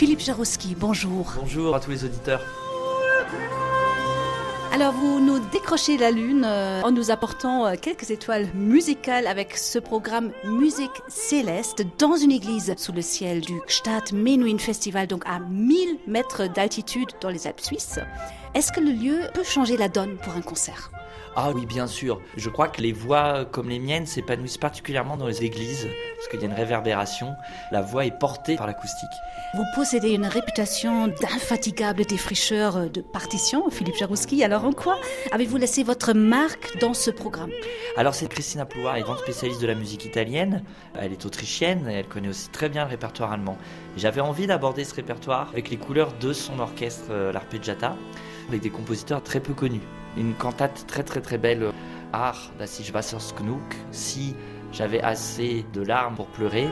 Philippe Jarouski, bonjour. Bonjour à tous les auditeurs. Alors vous nous décrochez la lune euh, en nous apportant euh, quelques étoiles musicales avec ce programme Musique céleste dans une église sous le ciel du Stadt Menuhin Festival, donc à 1000 mètres d'altitude dans les Alpes suisses. Est-ce que le lieu peut changer la donne pour un concert? Ah oui, bien sûr. Je crois que les voix comme les miennes s'épanouissent particulièrement dans les églises, parce qu'il y a une réverbération. La voix est portée par l'acoustique. Vous possédez une réputation d'infatigable défricheur de partitions, Philippe Jarouski. Alors en quoi avez-vous laissé votre marque dans ce programme? Alors c'est Christina Ploir, est grande spécialiste de la musique italienne. Elle est autrichienne et elle connaît aussi très bien le répertoire allemand. J'avais envie d'aborder ce répertoire avec les couleurs de son orchestre, euh, l'arpeggiata, avec des compositeurs très peu connus. Une cantate très très très belle, Art, da sich Wassers genug, si j'avais assez de larmes pour pleurer.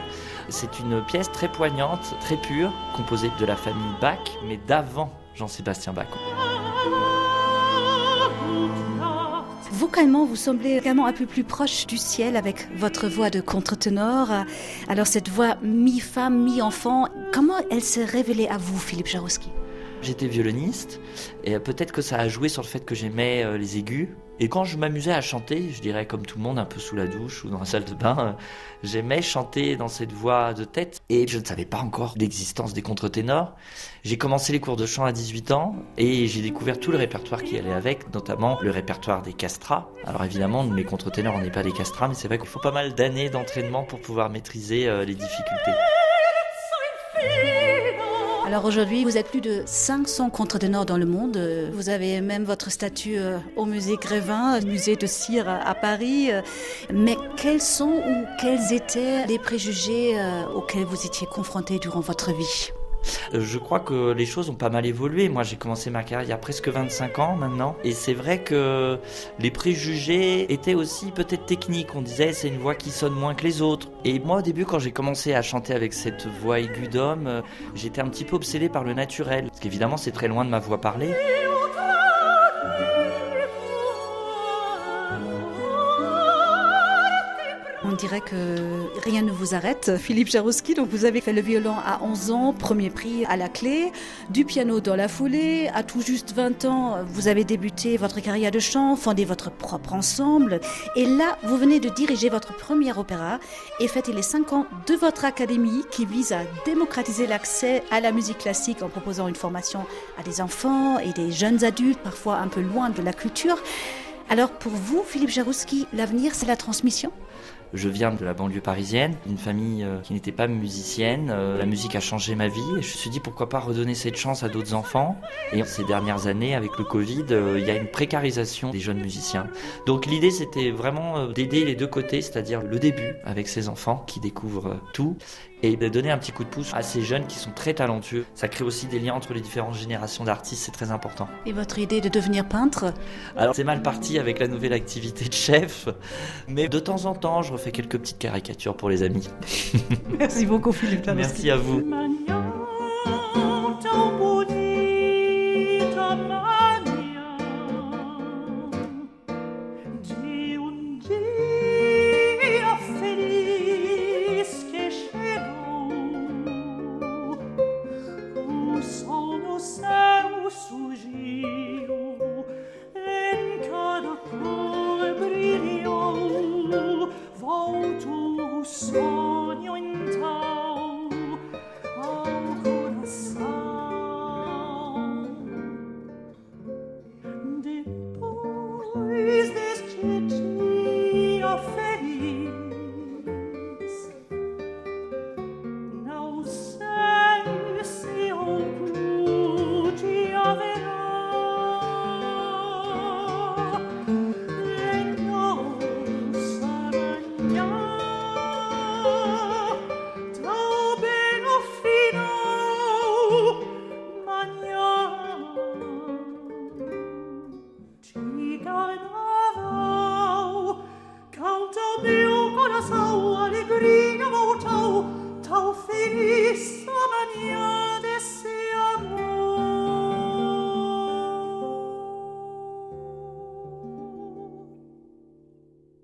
C'est une pièce très poignante, très pure, composée de la famille Bach, mais d'avant Jean-Sébastien Bach. Vocalement, vous semblez également un peu plus proche du ciel avec votre voix de contre-ténor. Alors cette voix mi-femme, mi-enfant, comment elle s'est révélée à vous, Philippe Jarouski J'étais violoniste et peut-être que ça a joué sur le fait que j'aimais euh, les aigus. Et quand je m'amusais à chanter, je dirais comme tout le monde, un peu sous la douche ou dans la salle de bain, euh, j'aimais chanter dans cette voix de tête et je ne savais pas encore l'existence des contre-ténors. J'ai commencé les cours de chant à 18 ans et j'ai découvert tout le répertoire qui allait avec, notamment le répertoire des castrats. Alors évidemment, les contre-ténors, on n'est pas des castrats, mais c'est vrai qu'il faut pas mal d'années d'entraînement pour pouvoir maîtriser euh, les difficultés. Alors aujourd'hui, vous êtes plus de 500 contre-ténors dans le monde. Vous avez même votre statut euh, au musée Grévin, musée de cire à Paris. Mais quels sont ou quels étaient les préjugés euh, auxquels vous étiez confrontés durant votre vie? Je crois que les choses ont pas mal évolué. Moi, j'ai commencé ma carrière il y a presque 25 ans maintenant. Et c'est vrai que les préjugés étaient aussi peut-être techniques. On disait c'est une voix qui sonne moins que les autres. Et moi, au début, quand j'ai commencé à chanter avec cette voix aiguë d'homme, euh, j'étais un petit peu obsédé par le naturel. Parce qu'évidemment, c'est très loin de ma voix parlée. Dirait que rien ne vous arrête. Philippe Jarouski, donc vous avez fait le violon à 11 ans, premier prix à la clé, du piano dans la foulée. À tout juste 20 ans, vous avez débuté votre carrière de chant, fondé votre propre ensemble. Et là, vous venez de diriger votre premier opéra et fêter les 5 ans de votre académie qui vise à démocratiser l'accès à la musique classique en proposant une formation à des enfants et des jeunes adultes, parfois un peu loin de la culture. Alors pour vous, Philippe Jarouski, l'avenir, c'est la transmission? Je viens de la banlieue parisienne, d'une famille euh, qui n'était pas musicienne. Euh, La musique a changé ma vie et je me suis dit pourquoi pas redonner cette chance à d'autres enfants. Et ces dernières années, avec le Covid, euh, il y a une précarisation des jeunes musiciens. Donc l'idée, c'était vraiment d'aider les deux côtés, c'est-à-dire le début avec ces enfants qui découvrent tout et de donner un petit coup de pouce à ces jeunes qui sont très talentueux. Ça crée aussi des liens entre les différentes générations d'artistes, c'est très important. Et votre idée de devenir peintre? Alors c'est mal parti avec la nouvelle activité de chef, mais de temps en temps, je refais quelques petites caricatures pour les amis. Merci beaucoup, Philippe. Merci à vous. Tau, tau, alegria, tau.